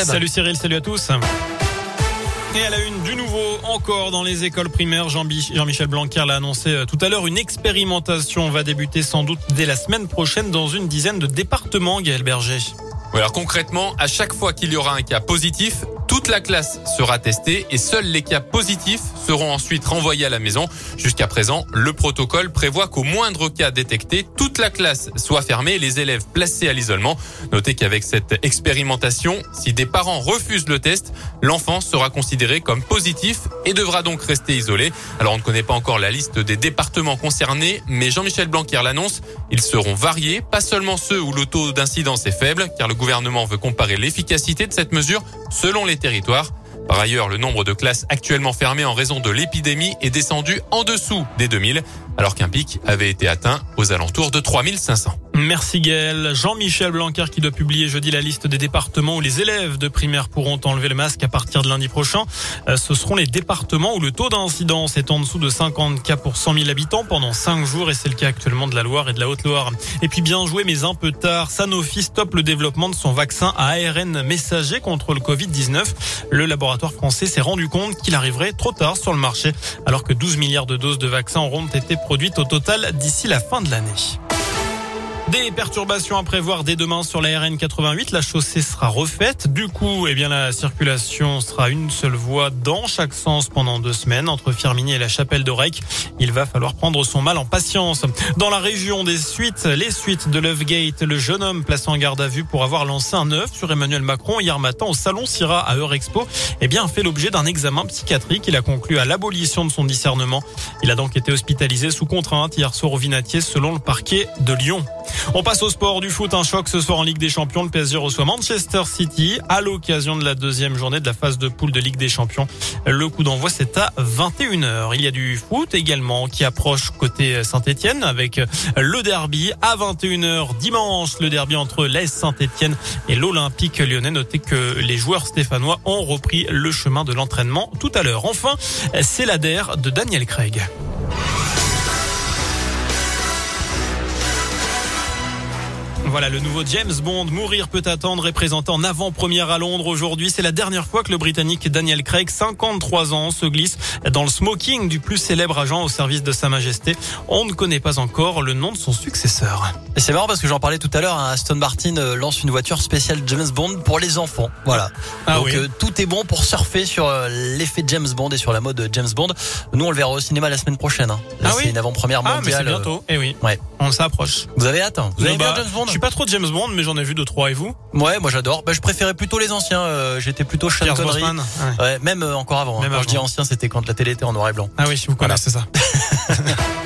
Salut Cyril, salut à tous. Et à la une du nouveau, encore dans les écoles primaires, Jean-Michel Blanquer l'a annoncé euh, tout à l'heure, une expérimentation va débuter sans doute dès la semaine prochaine dans une dizaine de départements, Gaël Berger. alors concrètement, à chaque fois qu'il y aura un cas positif, toute la classe sera testée et seuls les cas positifs seront ensuite renvoyés à la maison. Jusqu'à présent, le protocole prévoit qu'au moindre cas détecté, toute la classe soit fermée et les élèves placés à l'isolement. Notez qu'avec cette expérimentation, si des parents refusent le test, l'enfant sera considéré comme positif et devra donc rester isolé. Alors on ne connaît pas encore la liste des départements concernés, mais Jean-Michel Blanquer l'annonce, ils seront variés, pas seulement ceux où le taux d'incidence est faible, car le gouvernement veut comparer l'efficacité de cette mesure selon les Par ailleurs, le nombre de classes actuellement fermées en raison de l'épidémie est descendu en dessous des 2000, alors qu'un pic avait été atteint aux alentours de 3500. Merci Gaël. Jean-Michel Blanquer qui doit publier jeudi la liste des départements où les élèves de primaire pourront enlever le masque à partir de lundi prochain. Euh, ce seront les départements où le taux d'incidence est en dessous de 50 cas pour 100 000 habitants pendant 5 jours et c'est le cas actuellement de la Loire et de la Haute-Loire. Et puis bien joué mais un peu tard, Sanofi stoppe le développement de son vaccin à ARN messager contre le Covid-19. Le laboratoire français s'est rendu compte qu'il arriverait trop tard sur le marché alors que 12 milliards de doses de vaccins auront été produites au total d'ici la fin de l'année. Des perturbations à prévoir dès demain sur la RN 88. La chaussée sera refaite. Du coup, eh bien, la circulation sera une seule voie dans chaque sens pendant deux semaines entre Firminy et la chapelle de Rec. Il va falloir prendre son mal en patience. Dans la région des suites, les suites de Lovegate, le jeune homme placé en garde à vue pour avoir lancé un œuf sur Emmanuel Macron hier matin au salon Syrah à Eurexpo, eh bien, fait l'objet d'un examen psychiatrique. Il a conclu à l'abolition de son discernement. Il a donc été hospitalisé sous contrainte hier soir au Vinatier selon le parquet de Lyon. On passe au sport du foot. Un choc ce soir en Ligue des Champions. Le PSG reçoit Manchester City à l'occasion de la deuxième journée de la phase de poule de Ligue des Champions. Le coup d'envoi, c'est à 21h. Il y a du foot également qui approche côté Saint-Etienne avec le derby à 21h dimanche. Le derby entre l'AS Saint-Etienne et l'Olympique lyonnais. Notez que les joueurs stéphanois ont repris le chemin de l'entraînement tout à l'heure. Enfin, c'est la DER de Daniel Craig. Voilà le nouveau James Bond, Mourir peut attendre, est présenté en avant-première à Londres aujourd'hui. C'est la dernière fois que le Britannique Daniel Craig, 53 ans, se glisse dans le smoking du plus célèbre agent au service de Sa Majesté. On ne connaît pas encore le nom de son successeur. Et c'est marrant parce que j'en parlais tout à l'heure, hein, Aston Martin euh, lance une voiture spéciale James Bond pour les enfants. Voilà. Ah Donc euh, tout est bon pour surfer sur euh, l'effet James Bond et sur la mode James Bond. Nous on le verra au cinéma la semaine prochaine. Hein. ah oui c'est une avant-première mondiale. Ah mais c'est bientôt. Eh oui. Ouais. On s'approche. Vous avez hâte hein. Vous avez bah, bien James Bond? Suis pas trop James Bond, mais j'en ai vu deux trois. Et vous? Ouais, moi j'adore. Bah, je préférais plutôt les anciens. Euh, J'étais plutôt Sean Connery. Ouais. même euh, encore avant. Hein. Même quand je dis ancien, c'était quand la télé était en noir et blanc. Ah oui, si vous connaissez ça.